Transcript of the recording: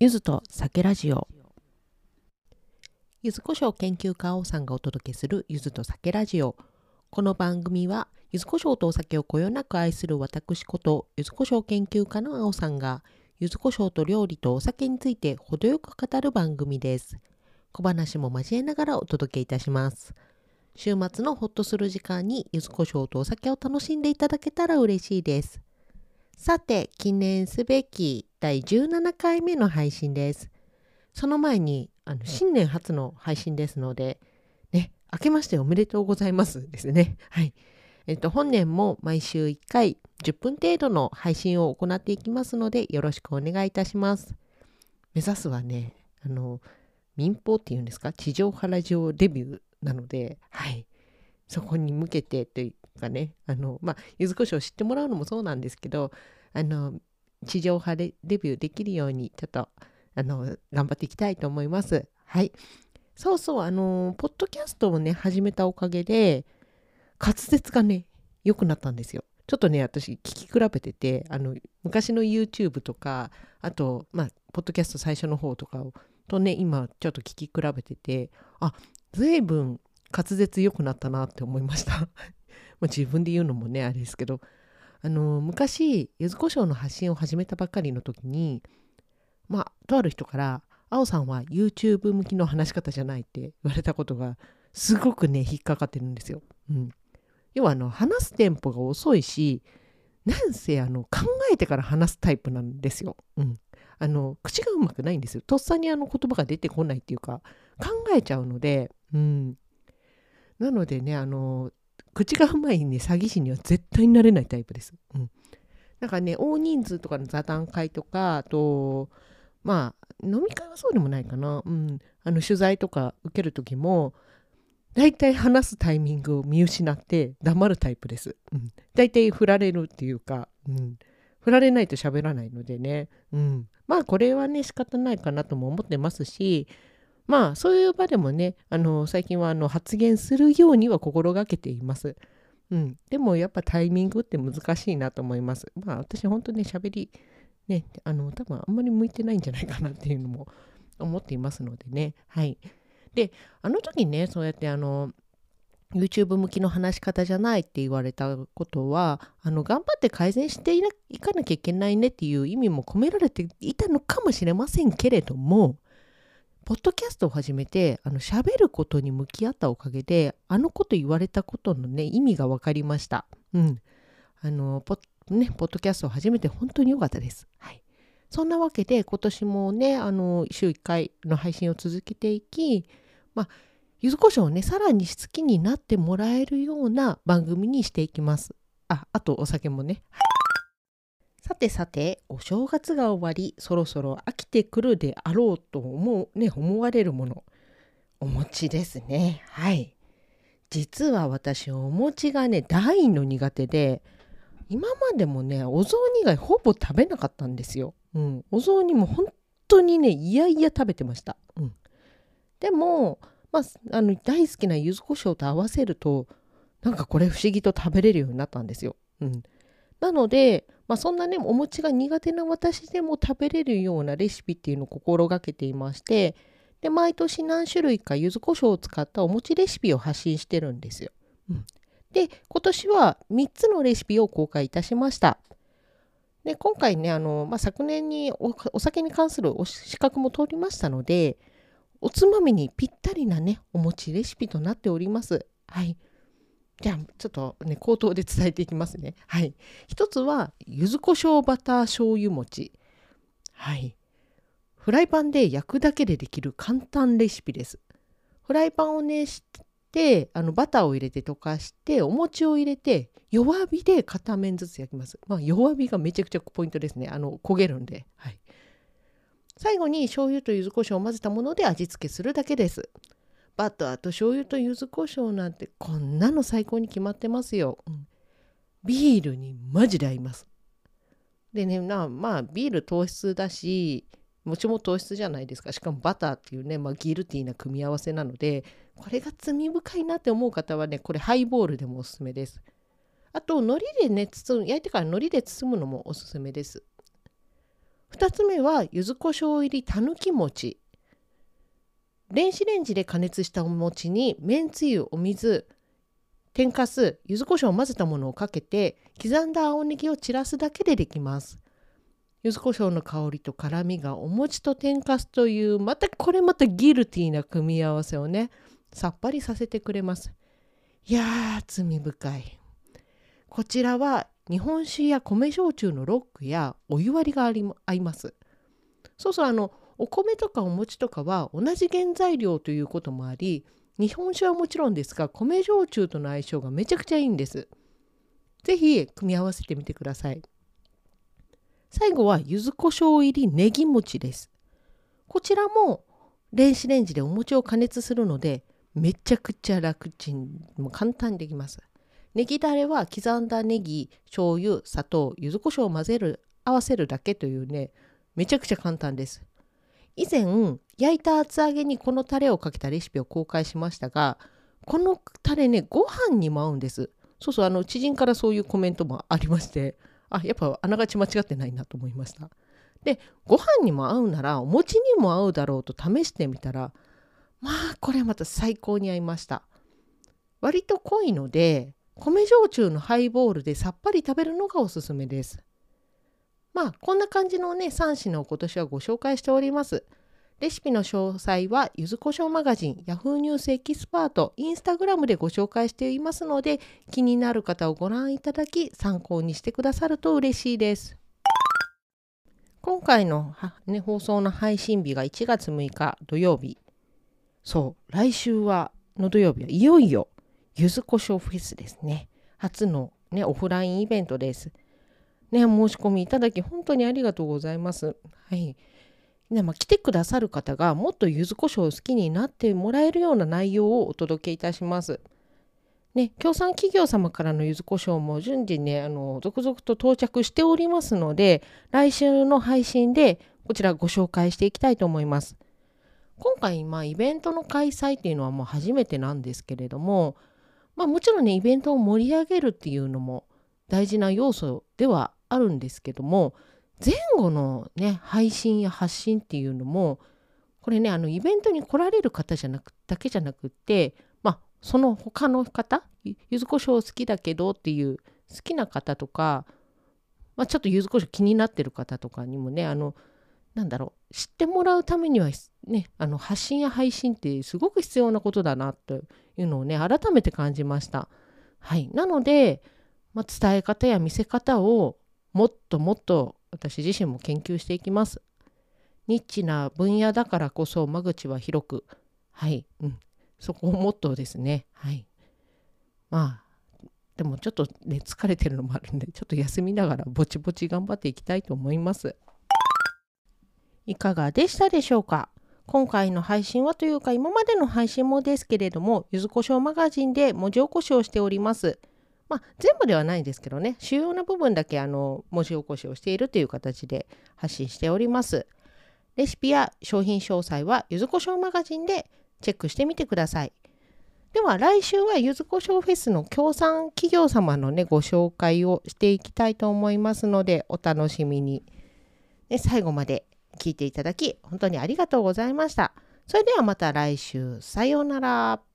ゆずと酒ラジオ。ゆずこしょう研究家王さんがお届けするゆずと酒ラジオ。この番組はゆずこしょうとお酒をこよなく愛する私ことゆずこしょう研究家の青さんがゆずこしょうと料理とお酒について程よく語る番組です。小話も交えながらお届けいたします。週末のホッとする時間にゆずこしょうとお酒を楽しんでいただけたら嬉しいです。さて記念すべき第17回目の配信です。その前にあの新年初の配信ですのでね明けましておめでとうございますですね。はい。えっと本年も毎週1回10分程度の配信を行っていきますのでよろしくお願いいたします。目指すはねあの民放っていうんですか？地上波ラジオデビューなのではい。そこに向けてというかねあのまあ柚子胡椒を知ってもらうのもそうなんですけどあの地上波でデビューできるようにちょっとあの頑張っていきたいと思います。はい。そうそうあのポッドキャストをね始めたおかげで滑舌がね良くなったんですよ。ちょっとね私聞き比べててあの昔の YouTube とかあとまあポッドキャスト最初の方とかをとね今ちょっと聞き比べててあ随分滑舌良くなったなって思いました。ま自分で言うのもねあれですけどあの昔柚子胡椒の発信を始めたばっかりの時にまあとある人から「あおさんは YouTube 向きの話し方じゃない」って言われたことがすごくね引っかかってるんですよ。うん、要はあの話すテンポが遅いしなんせあの考えてから話すタイプなんですよ。うん、あの口がうまくないんですよ。とっさにあの言葉が出てこないっていうか考えちゃうので、うん、なのでねあの口がうまいね詐欺師には絶対になれないタイプです。うん、なんかね大人数とかの座談会とかあとまあ飲み会はそうでもないかな、うん、あの取材とか受ける時も大体話すタイミングを見失って黙るタイプです。うん、大体振られるっていうか、うん、振られないと喋らないのでね、うん、まあこれはね仕方ないかなとも思ってますしまあそういう場でもねあの最近はあの発言するようには心がけています。うん、でもやっぱタイミングって難しいなと思います。まあ私本当ね喋りねあの多分あんまり向いてないんじゃないかなっていうのも思っていますのでねはい。であの時ねそうやってあの YouTube 向きの話し方じゃないって言われたことはあの頑張って改善していかなきゃいけないねっていう意味も込められていたのかもしれませんけれどもポッドキャストを始めてあの喋ることに向き合ったおかげであのこと言われたことのね意味が分かりました。うん。あのポねポッドキャストを始めて本当に良かったです。はい。そんなわけで今年もねあの週1回の配信を続けていき、まあ柚子胡椒をねさらに好きになってもらえるような番組にしていきます。ああとお酒もね。さてさて、お正月が終わり、そろそろ飽きてくるであろうと思う、ね、思われるもの。お餅ですね。はい。実は私、お餅がね、大の苦手で、今までもね、お雑煮以外ほぼ食べなかったんですよ。うん。お雑煮も本当にね、いやいや食べてました。うん。でも、まあ、あの大好きな柚子胡椒と合わせると、なんかこれ不思議と食べれるようになったんですよ。うん。なので、まあ、そんなねお餅が苦手な私でも食べれるようなレシピっていうのを心がけていましてで毎年何種類か柚子胡椒を使ったお餅レシピを発信してるんですよ。で今年は3つのレシピを公開いたしました。で今回ねあの、まあ、昨年にお酒に関する資格も通りましたのでおつまみにぴったりなねお餅レシピとなっております。はい。じゃあちょっとね口頭で伝えていきますね。はい。一つは柚子胡椒バター醤油餅。はい。フライパンで焼くだけでできる簡単レシピです。フライパンを熱してあのバターを入れて溶かしてお餅を入れて弱火で片面ずつ焼きます。まあ弱火がめちゃくちゃポイントですね。あの焦げるんで。はい。最後に醤油と柚子胡椒を混ぜたもので味付けするだけです。バターと醤油と柚子胡椒なんてこんなの最高に決まってますよ。うん、ビールにマジで合います。でねなまあビール糖質だし餅も糖質じゃないですかしかもバターっていうね、まあ、ギルティーな組み合わせなのでこれが罪深いなって思う方はねこれハイボールでもおすすめです。あと海苔でね包む焼いてから海苔で包むのもおすすめです。2つ目は柚子胡椒入りたぬき餅電子レンジで加熱したお餅にめんつゆお水天かす柚子胡椒を混ぜたものをかけて刻んだ青ネギを散らすだけでできます。柚子胡椒の香りと辛みがお餅と天かすというまたこれまたギルティーな組み合わせをねさっぱりさせてくれます。いやー罪深い。こちらは日本酒や米焼酎のロックやお湯割りがあり合います。そうそうあのお米とかお餅とかは同じ原材料ということもあり日本酒はもちろんですが米焼酎との相性がめちゃくちゃいいんです。是非組み合わせてみてください。最後は柚子胡椒入りネギ餅です。こちらも電子レンジでお餅を加熱するのでめちゃくちゃ楽ちんも簡単にできます。ネギだれは刻んだネギ醤油砂糖柚子胡椒を混ぜる合わせるだけというねめちゃくちゃ簡単です。以前焼いた厚揚げにこのタレをかけたレシピを公開しましたがこのタレねご飯にも合うんです。そうそうあの知人からそういうコメントもありましてあやっぱあながち間違ってないなと思いました。でご飯にも合うならお餅にも合うだろうと試してみたらまあこれまた最高に合いました。割と濃いので米焼酎のハイボールでさっぱり食べるのがおすすめです。まあこんな感じのね3品を今年はご紹介しております。レシピの詳細はゆずこしょうマガジン Yahoo ニュースエキスパートインスタグラムでご紹介していますので気になる方をご覧いただき参考にしてくださると嬉しいです。今回の、ね、放送の配信日が1月6日土曜日。そう来週はの土曜日はいよいよゆずこしょうフェスですね。初の、ね、オフラインイベントです。ね申し込みいただき本当にありがとうございますはいねまあ、来てくださる方がもっと柚子胡椒を好きになってもらえるような内容をお届けいたします。ね、協賛企業様からの柚子胡椒も順次ね、あの、続々と到着しておりますので、来週の配信でこちらご紹介していきたいと思います。今回、まあ、イベントの開催っていうのはもう初めてなんですけれども、まあ、もちろんね、イベントを盛り上げるっていうのも大事な要素ではあるんですけども、前後のね配信や発信っていうのもこれねあのイベントに来られる方じゃなくだけじゃなくってまあその他の方柚子胡椒好きだけどっていう好きな方とか、まあ、ちょっと柚子胡椒気になってる方とかにもねあのなんだろう知ってもらうためにはねあの発信や配信ってすごく必要なことだなというのをね改めて感じました。はい、なので、まあ、伝え方や見せ方をもっともっと私自身も研究していきます。ニッチな分野だからこそ間口は広く、はい、うん、そこをモットーですね。はい。まあ、でもちょっとね、疲れてるのもあるんで、ちょっと休みながらぼちぼち頑張っていきたいと思います。いかがでしたでしょうか？今回の配信はというか今までの配信もですけれども、ゆずこしょうマガジンで文字起こしをしております。まあ、全部ではないですけどね主要な部分だけあの文字起こしをしているという形で発信しております。レシピや商品詳細はゆずこしょうマガジンでチェックしてみてください。では来週はゆずこしょうフェスの協賛企業様のねご紹介をしていきたいと思いますのでお楽しみに。で最後まで聞いていただき本当にありがとうございました。それではまた来週さようなら。